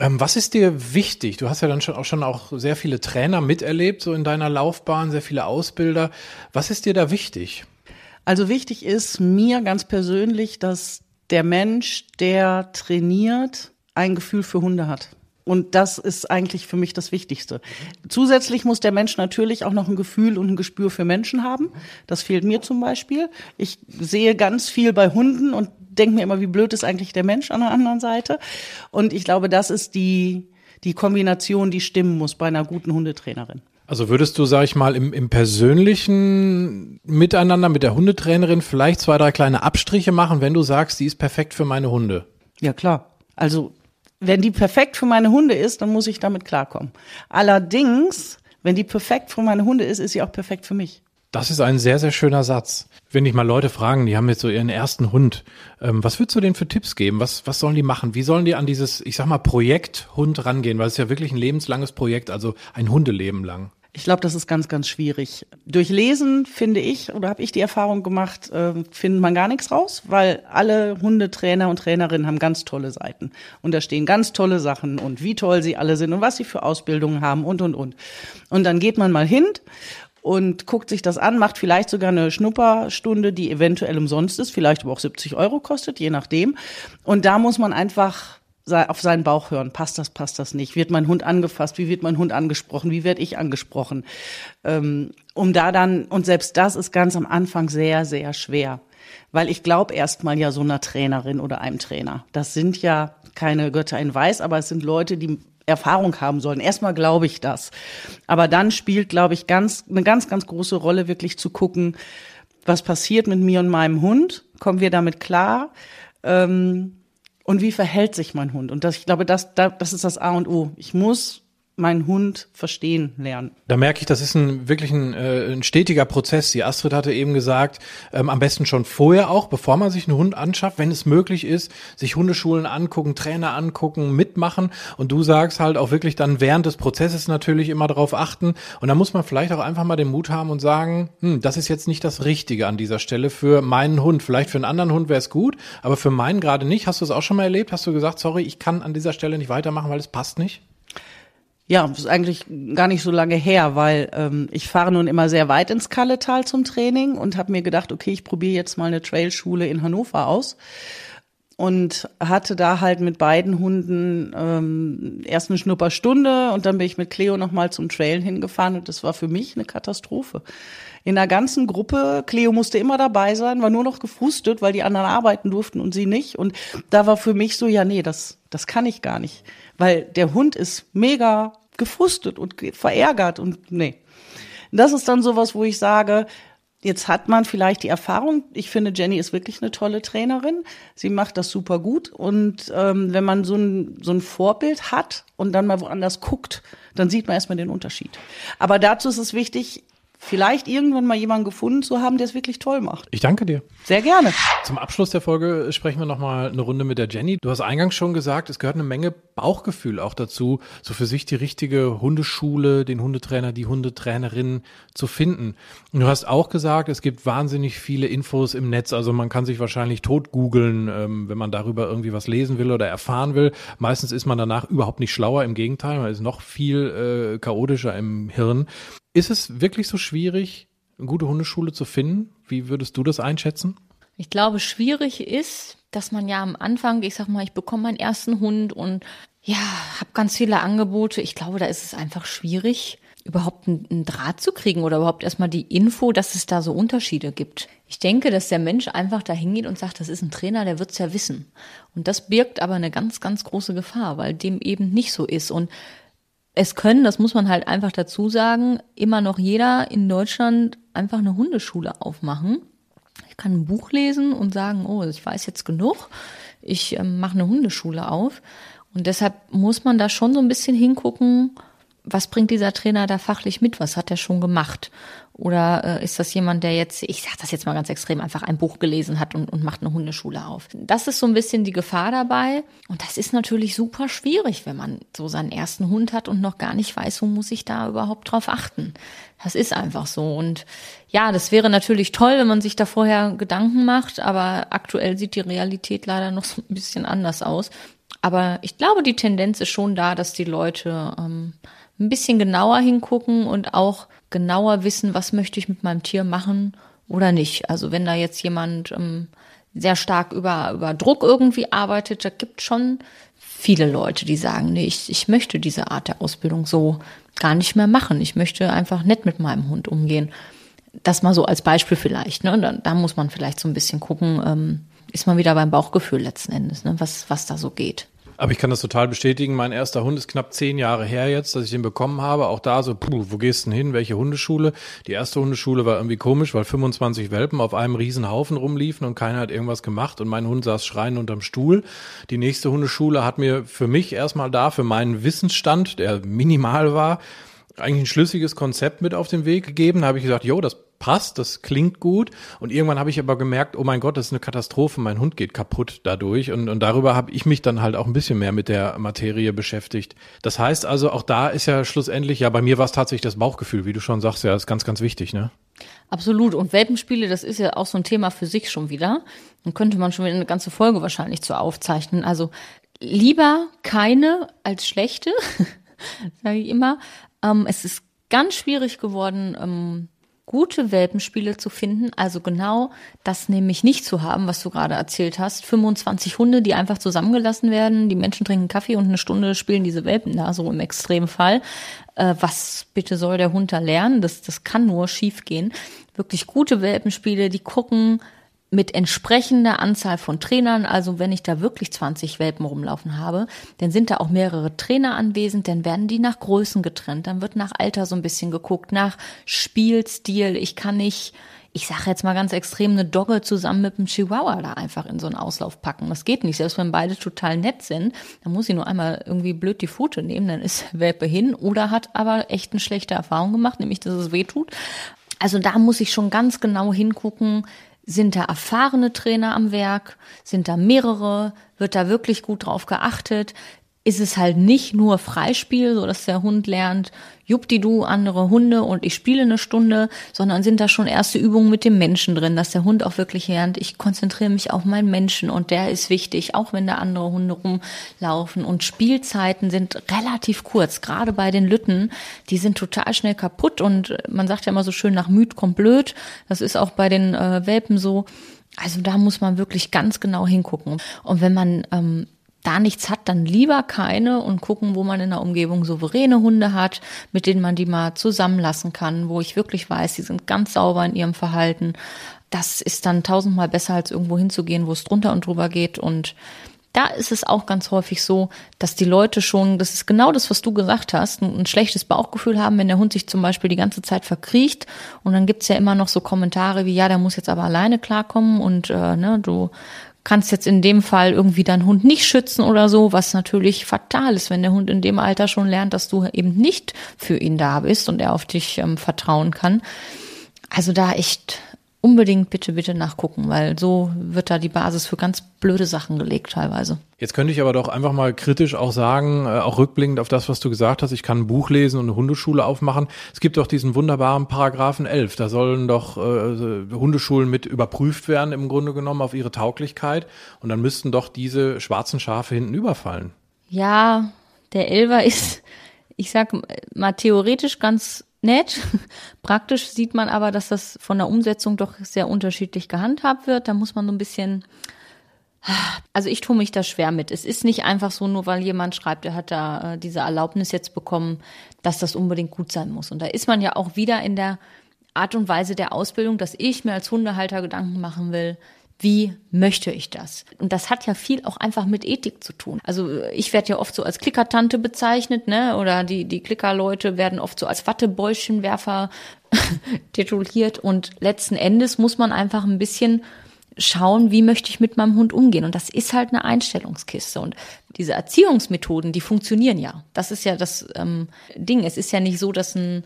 Ähm, was ist dir wichtig? Du hast ja dann schon auch, schon auch sehr viele Trainer miterlebt, so in deiner Laufbahn, sehr viele Ausbilder. Was ist dir da wichtig? Also wichtig ist mir ganz persönlich, dass der Mensch, der trainiert, ein Gefühl für Hunde hat. Und das ist eigentlich für mich das Wichtigste. Zusätzlich muss der Mensch natürlich auch noch ein Gefühl und ein Gespür für Menschen haben. Das fehlt mir zum Beispiel. Ich sehe ganz viel bei Hunden und denke mir immer, wie blöd ist eigentlich der Mensch an der anderen Seite. Und ich glaube, das ist die, die Kombination, die stimmen muss bei einer guten Hundetrainerin. Also würdest du, sag ich mal, im, im persönlichen Miteinander mit der Hundetrainerin vielleicht zwei, drei kleine Abstriche machen, wenn du sagst, die ist perfekt für meine Hunde? Ja, klar. Also, wenn die perfekt für meine Hunde ist, dann muss ich damit klarkommen. Allerdings, wenn die perfekt für meine Hunde ist, ist sie auch perfekt für mich. Das ist ein sehr, sehr schöner Satz. Wenn dich mal Leute fragen, die haben jetzt so ihren ersten Hund, ähm, was würdest du denen für Tipps geben? Was, was sollen die machen? Wie sollen die an dieses, ich sag mal, Projekt Hund rangehen? Weil es ist ja wirklich ein lebenslanges Projekt, also ein Hundeleben lang. Ich glaube, das ist ganz, ganz schwierig. Durch Lesen finde ich oder habe ich die Erfahrung gemacht, äh, findet man gar nichts raus, weil alle Hundetrainer und Trainerinnen haben ganz tolle Seiten und da stehen ganz tolle Sachen und wie toll sie alle sind und was sie für Ausbildungen haben und und und. Und dann geht man mal hin und guckt sich das an, macht vielleicht sogar eine Schnupperstunde, die eventuell umsonst ist, vielleicht aber auch 70 Euro kostet, je nachdem. Und da muss man einfach auf seinen Bauch hören. Passt das, passt das nicht? Wird mein Hund angefasst? Wie wird mein Hund angesprochen? Wie werde ich angesprochen? Ähm, um da dann, und selbst das ist ganz am Anfang sehr, sehr schwer. Weil ich glaube erstmal ja so einer Trainerin oder einem Trainer. Das sind ja keine Götter in Weiß, aber es sind Leute, die Erfahrung haben sollen. Erstmal glaube ich das. Aber dann spielt, glaube ich, ganz, eine ganz, ganz große Rolle, wirklich zu gucken, was passiert mit mir und meinem Hund? Kommen wir damit klar? Ähm, und wie verhält sich mein Hund? Und das, ich glaube, das, das ist das A und O. Ich muss meinen Hund verstehen lernen. Da merke ich, das ist ein wirklich ein, äh, ein stetiger Prozess. Die Astrid hatte eben gesagt, ähm, am besten schon vorher auch, bevor man sich einen Hund anschafft, wenn es möglich ist, sich Hundeschulen angucken, Trainer angucken, mitmachen. Und du sagst halt auch wirklich dann während des Prozesses natürlich immer darauf achten. Und da muss man vielleicht auch einfach mal den Mut haben und sagen, hm, das ist jetzt nicht das Richtige an dieser Stelle für meinen Hund. Vielleicht für einen anderen Hund wäre es gut, aber für meinen gerade nicht. Hast du es auch schon mal erlebt? Hast du gesagt, sorry, ich kann an dieser Stelle nicht weitermachen, weil es passt nicht? Ja, ist eigentlich gar nicht so lange her, weil ähm, ich fahre nun immer sehr weit ins Kalletal zum Training und habe mir gedacht, okay, ich probiere jetzt mal eine Trailschule in Hannover aus und hatte da halt mit beiden Hunden ähm, erst eine Schnupperstunde und dann bin ich mit Cleo nochmal zum Trailen hingefahren und das war für mich eine Katastrophe. In der ganzen Gruppe, Cleo musste immer dabei sein, war nur noch gefrustet, weil die anderen arbeiten durften und sie nicht. Und da war für mich so, ja, nee, das, das kann ich gar nicht. Weil der Hund ist mega gefrustet und verärgert und nee. Das ist dann sowas, wo ich sage, Jetzt hat man vielleicht die Erfahrung. Ich finde, Jenny ist wirklich eine tolle Trainerin. Sie macht das super gut. Und ähm, wenn man so ein, so ein Vorbild hat und dann mal woanders guckt, dann sieht man erstmal den Unterschied. Aber dazu ist es wichtig, vielleicht irgendwann mal jemanden gefunden zu haben, der es wirklich toll macht. Ich danke dir. Sehr gerne. Zum Abschluss der Folge sprechen wir nochmal eine Runde mit der Jenny. Du hast eingangs schon gesagt, es gehört eine Menge Bauchgefühl auch dazu, so für sich die richtige Hundeschule, den Hundetrainer, die Hundetrainerin zu finden. Und du hast auch gesagt, es gibt wahnsinnig viele Infos im Netz. Also man kann sich wahrscheinlich tot googeln, ähm, wenn man darüber irgendwie was lesen will oder erfahren will. Meistens ist man danach überhaupt nicht schlauer. Im Gegenteil, man ist noch viel äh, chaotischer im Hirn. Ist es wirklich so schwierig, eine gute Hundeschule zu finden? Wie würdest du das einschätzen? Ich glaube, schwierig ist, dass man ja am Anfang, ich sag mal, ich bekomme meinen ersten Hund und ja, habe ganz viele Angebote. Ich glaube, da ist es einfach schwierig, überhaupt einen, Draht zu kriegen oder überhaupt erstmal die Info, dass es da so Unterschiede gibt. Ich denke, dass der Mensch einfach da hingeht und sagt, das ist ein Trainer, der wird's ja wissen. Und das birgt aber eine ganz, ganz große Gefahr, weil dem eben nicht so ist. Und es können, das muss man halt einfach dazu sagen, immer noch jeder in Deutschland einfach eine Hundeschule aufmachen. Ich kann ein Buch lesen und sagen, oh, ich weiß jetzt genug, ich äh, mache eine Hundeschule auf. Und deshalb muss man da schon so ein bisschen hingucken, was bringt dieser Trainer da fachlich mit? Was hat er schon gemacht? Oder äh, ist das jemand, der jetzt, ich sage das jetzt mal ganz extrem, einfach ein Buch gelesen hat und, und macht eine Hundeschule auf? Das ist so ein bisschen die Gefahr dabei. Und das ist natürlich super schwierig, wenn man so seinen ersten Hund hat und noch gar nicht weiß, wo muss ich da überhaupt drauf achten. Das ist einfach so. Und ja, das wäre natürlich toll, wenn man sich da vorher Gedanken macht, aber aktuell sieht die Realität leider noch so ein bisschen anders aus. Aber ich glaube, die Tendenz ist schon da, dass die Leute ähm, ein bisschen genauer hingucken und auch genauer wissen, was möchte ich mit meinem Tier machen oder nicht. Also wenn da jetzt jemand ähm, sehr stark über, über Druck irgendwie arbeitet, da gibt schon viele Leute, die sagen, nee, ich, ich möchte diese Art der Ausbildung so gar nicht mehr machen. Ich möchte einfach nett mit meinem Hund umgehen. Das mal so als Beispiel vielleicht. Ne? Da, da muss man vielleicht so ein bisschen gucken, ähm, ist man wieder beim Bauchgefühl letzten Endes, ne? was, was da so geht. Aber ich kann das total bestätigen. Mein erster Hund ist knapp zehn Jahre her jetzt, dass ich den bekommen habe. Auch da so, puh, wo gehst du denn hin? Welche Hundeschule? Die erste Hundeschule war irgendwie komisch, weil 25 Welpen auf einem riesen Haufen rumliefen und keiner hat irgendwas gemacht und mein Hund saß schreiend unterm Stuhl. Die nächste Hundeschule hat mir für mich erstmal da, für meinen Wissensstand, der minimal war, eigentlich ein schlüssiges Konzept mit auf den Weg gegeben. Da habe ich gesagt, jo, das passt, das klingt gut. Und irgendwann habe ich aber gemerkt, oh mein Gott, das ist eine Katastrophe, mein Hund geht kaputt dadurch. Und, und darüber habe ich mich dann halt auch ein bisschen mehr mit der Materie beschäftigt. Das heißt also, auch da ist ja schlussendlich, ja, bei mir war es tatsächlich das Bauchgefühl, wie du schon sagst, ja, ist ganz, ganz wichtig, ne? Absolut. Und Welpenspiele, das ist ja auch so ein Thema für sich schon wieder. Dann könnte man schon wieder eine ganze Folge wahrscheinlich zu aufzeichnen. Also lieber keine als schlechte, sage ich immer. Ähm, es ist ganz schwierig geworden, ähm, gute Welpenspiele zu finden, also genau das nämlich nicht zu haben, was du gerade erzählt hast. 25 Hunde, die einfach zusammengelassen werden, die Menschen trinken Kaffee und eine Stunde spielen diese Welpen da, so im Extremfall. Äh, was bitte soll der Hund da lernen? Das, das kann nur schief gehen. Wirklich gute Welpenspiele, die gucken, mit entsprechender Anzahl von Trainern, also wenn ich da wirklich 20 Welpen rumlaufen habe, dann sind da auch mehrere Trainer anwesend, dann werden die nach Größen getrennt, dann wird nach Alter so ein bisschen geguckt, nach Spielstil. Ich kann nicht, ich sage jetzt mal ganz extrem, eine Dogge zusammen mit einem Chihuahua da einfach in so einen Auslauf packen. Das geht nicht, selbst wenn beide total nett sind, dann muss ich nur einmal irgendwie blöd die Pfote nehmen, dann ist Welpe hin oder hat aber echt eine schlechte Erfahrung gemacht, nämlich dass es weh tut. Also da muss ich schon ganz genau hingucken, sind da erfahrene Trainer am Werk? Sind da mehrere? Wird da wirklich gut drauf geachtet? Ist es halt nicht nur Freispiel, so dass der Hund lernt, du andere Hunde und ich spiele eine Stunde, sondern sind da schon erste Übungen mit dem Menschen drin, dass der Hund auch wirklich lernt, ich konzentriere mich auf meinen Menschen und der ist wichtig, auch wenn da andere Hunde rumlaufen. Und Spielzeiten sind relativ kurz, gerade bei den Lütten, die sind total schnell kaputt und man sagt ja immer so schön, nach müd kommt blöd. Das ist auch bei den äh, Welpen so. Also da muss man wirklich ganz genau hingucken. Und wenn man ähm, da nichts hat, dann lieber keine und gucken, wo man in der Umgebung souveräne Hunde hat, mit denen man die mal zusammenlassen kann, wo ich wirklich weiß, die sind ganz sauber in ihrem Verhalten. Das ist dann tausendmal besser, als irgendwo hinzugehen, wo es drunter und drüber geht. Und da ist es auch ganz häufig so, dass die Leute schon, das ist genau das, was du gesagt hast, ein, schlechtes Bauchgefühl haben, wenn der Hund sich zum Beispiel die ganze Zeit verkriecht. Und dann gibt's ja immer noch so Kommentare wie, ja, der muss jetzt aber alleine klarkommen und äh, ne, du kannst jetzt in dem Fall irgendwie deinen Hund nicht schützen oder so, was natürlich fatal ist, wenn der Hund in dem Alter schon lernt, dass du eben nicht für ihn da bist und er auf dich ähm, vertrauen kann. Also da echt unbedingt bitte, bitte nachgucken, weil so wird da die Basis für ganz blöde Sachen gelegt teilweise. Jetzt könnte ich aber doch einfach mal kritisch auch sagen, äh, auch rückblickend auf das, was du gesagt hast, ich kann ein Buch lesen und eine Hundeschule aufmachen. Es gibt doch diesen wunderbaren Paragraphen 11, da sollen doch äh, Hundeschulen mit überprüft werden im Grunde genommen auf ihre Tauglichkeit und dann müssten doch diese schwarzen Schafe hinten überfallen. Ja, der Elver ist, ich sag mal theoretisch ganz nett. Praktisch sieht man aber, dass das von der Umsetzung doch sehr unterschiedlich gehandhabt wird. Da muss man so ein bisschen, also ich tue mich da schwer mit. Es ist nicht einfach so, nur weil jemand schreibt, er hat da äh, diese Erlaubnis jetzt bekommen, dass das unbedingt gut sein muss. Und da ist man ja auch wieder in der Art und Weise der Ausbildung, dass ich mir als Hundehalter Gedanken machen will, wie möchte ich das? Und das hat ja viel auch einfach mit Ethik zu tun. Also ich werde ja oft so als Klickertante bezeichnet, ne? Oder die, die Klickerleute werden oft so als Wattebäuschenwerfer tituliert. Und letzten Endes muss man einfach ein bisschen schauen, wie möchte ich mit meinem Hund umgehen. Und das ist halt eine Einstellungskiste. Und diese Erziehungsmethoden, die funktionieren ja. Das ist ja das ähm, Ding. Es ist ja nicht so, dass ein,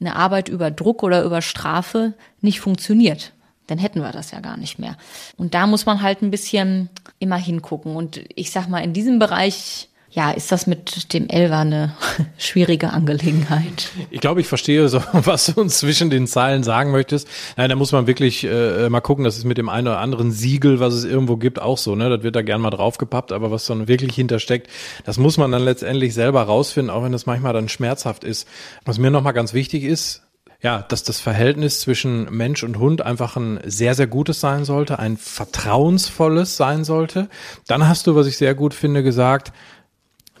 eine Arbeit über Druck oder über Strafe nicht funktioniert dann hätten wir das ja gar nicht mehr. Und da muss man halt ein bisschen immer hingucken. Und ich sag mal, in diesem Bereich ja, ist das mit dem Elver eine schwierige Angelegenheit. Ich glaube, ich verstehe so, was du uns zwischen den Zeilen sagen möchtest. Nein, da muss man wirklich äh, mal gucken, das ist mit dem einen oder anderen Siegel, was es irgendwo gibt, auch so, ne? Das wird da gern mal draufgepappt, aber was dann wirklich hintersteckt, das muss man dann letztendlich selber rausfinden, auch wenn das manchmal dann schmerzhaft ist. Was mir nochmal ganz wichtig ist, ja, dass das Verhältnis zwischen Mensch und Hund einfach ein sehr, sehr gutes sein sollte, ein vertrauensvolles sein sollte. Dann hast du, was ich sehr gut finde, gesagt,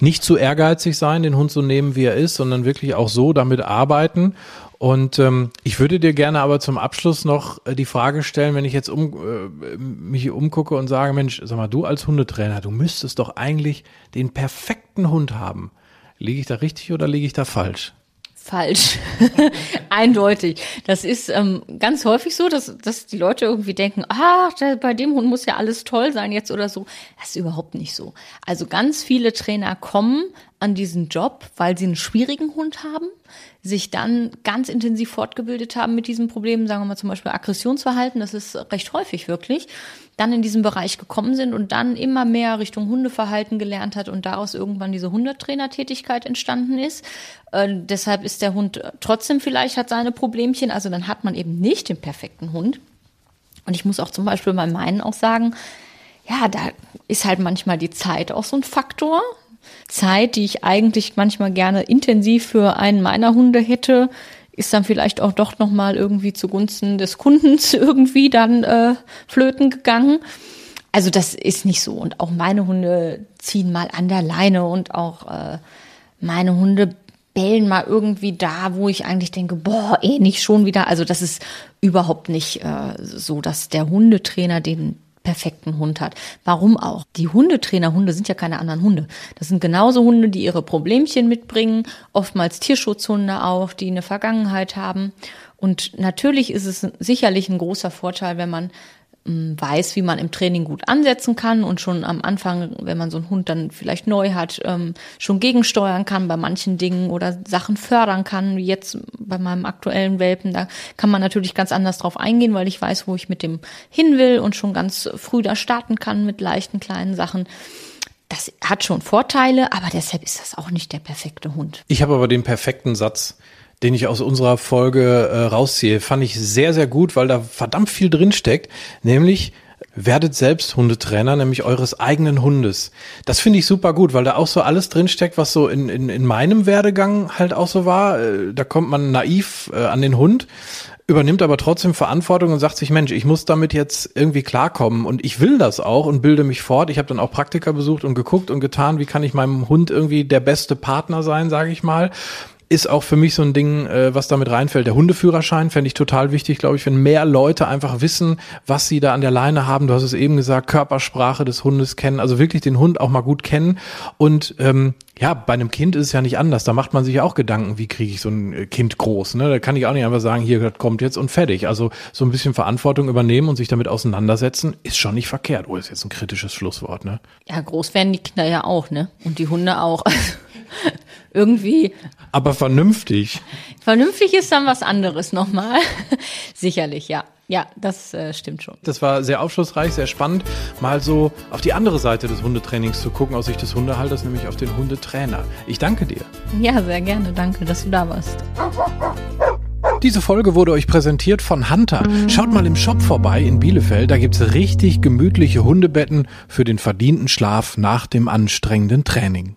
nicht zu ehrgeizig sein, den Hund so nehmen, wie er ist, sondern wirklich auch so damit arbeiten. Und ähm, ich würde dir gerne aber zum Abschluss noch äh, die Frage stellen, wenn ich jetzt um, äh, mich umgucke und sage, Mensch, sag mal, du als Hundetrainer, du müsstest doch eigentlich den perfekten Hund haben. Liege ich da richtig oder liege ich da falsch? Falsch. Eindeutig. Das ist ähm, ganz häufig so, dass, dass die Leute irgendwie denken, ah, bei dem Hund muss ja alles toll sein jetzt oder so. Das ist überhaupt nicht so. Also ganz viele Trainer kommen an diesen Job, weil sie einen schwierigen Hund haben, sich dann ganz intensiv fortgebildet haben mit diesen Problemen, sagen wir mal zum Beispiel Aggressionsverhalten, das ist recht häufig wirklich, dann in diesem Bereich gekommen sind und dann immer mehr Richtung Hundeverhalten gelernt hat und daraus irgendwann diese Hundetrainertätigkeit entstanden ist. Äh, deshalb ist der Hund trotzdem vielleicht hat seine Problemchen, also dann hat man eben nicht den perfekten Hund. Und ich muss auch zum Beispiel bei meinen auch sagen, ja, da ist halt manchmal die Zeit auch so ein Faktor. Zeit, die ich eigentlich manchmal gerne intensiv für einen meiner Hunde hätte, ist dann vielleicht auch doch noch mal irgendwie zugunsten des Kundens irgendwie dann äh, flöten gegangen. Also das ist nicht so. Und auch meine Hunde ziehen mal an der Leine und auch äh, meine Hunde bellen mal irgendwie da, wo ich eigentlich denke, boah, eh nicht schon wieder. Also das ist überhaupt nicht äh, so, dass der Hundetrainer den perfekten Hund hat. Warum auch? Die Hundetrainer, Hunde sind ja keine anderen Hunde. Das sind genauso Hunde, die ihre Problemchen mitbringen, oftmals Tierschutzhunde auch, die eine Vergangenheit haben. Und natürlich ist es sicherlich ein großer Vorteil, wenn man weiß, wie man im Training gut ansetzen kann und schon am Anfang, wenn man so einen Hund dann vielleicht neu hat, ähm, schon gegensteuern kann bei manchen Dingen oder Sachen fördern kann, wie jetzt bei meinem aktuellen Welpen. Da kann man natürlich ganz anders drauf eingehen, weil ich weiß, wo ich mit dem hin will und schon ganz früh da starten kann mit leichten kleinen Sachen. Das hat schon Vorteile, aber deshalb ist das auch nicht der perfekte Hund. Ich habe aber den perfekten Satz den ich aus unserer Folge äh, rausziehe, fand ich sehr, sehr gut, weil da verdammt viel drinsteckt, nämlich werdet selbst Hundetrainer, nämlich eures eigenen Hundes. Das finde ich super gut, weil da auch so alles drinsteckt, was so in, in, in meinem Werdegang halt auch so war. Äh, da kommt man naiv äh, an den Hund, übernimmt aber trotzdem Verantwortung und sagt sich, Mensch, ich muss damit jetzt irgendwie klarkommen und ich will das auch und bilde mich fort. Ich habe dann auch Praktika besucht und geguckt und getan, wie kann ich meinem Hund irgendwie der beste Partner sein, sage ich mal ist auch für mich so ein Ding, äh, was damit reinfällt. Der Hundeführerschein fände ich total wichtig, glaube ich, wenn mehr Leute einfach wissen, was sie da an der Leine haben. Du hast es eben gesagt, Körpersprache des Hundes kennen, also wirklich den Hund auch mal gut kennen. Und ähm, ja, bei einem Kind ist es ja nicht anders. Da macht man sich auch Gedanken, wie kriege ich so ein äh, Kind groß. Ne? Da kann ich auch nicht einfach sagen, hier das kommt jetzt und fertig. Also so ein bisschen Verantwortung übernehmen und sich damit auseinandersetzen, ist schon nicht verkehrt. Oh, ist jetzt ein kritisches Schlusswort, ne? Ja, groß werden die Kinder ja auch, ne? Und die Hunde auch. irgendwie. Aber vernünftig. Vernünftig ist dann was anderes nochmal. Sicherlich, ja. Ja, das äh, stimmt schon. Das war sehr aufschlussreich, sehr spannend, mal so auf die andere Seite des Hundetrainings zu gucken, aus Sicht des Hundehalters, nämlich auf den Hundetrainer. Ich danke dir. Ja, sehr gerne. Danke, dass du da warst. Diese Folge wurde euch präsentiert von Hunter. Schaut mal im Shop vorbei in Bielefeld. Da gibt's richtig gemütliche Hundebetten für den verdienten Schlaf nach dem anstrengenden Training.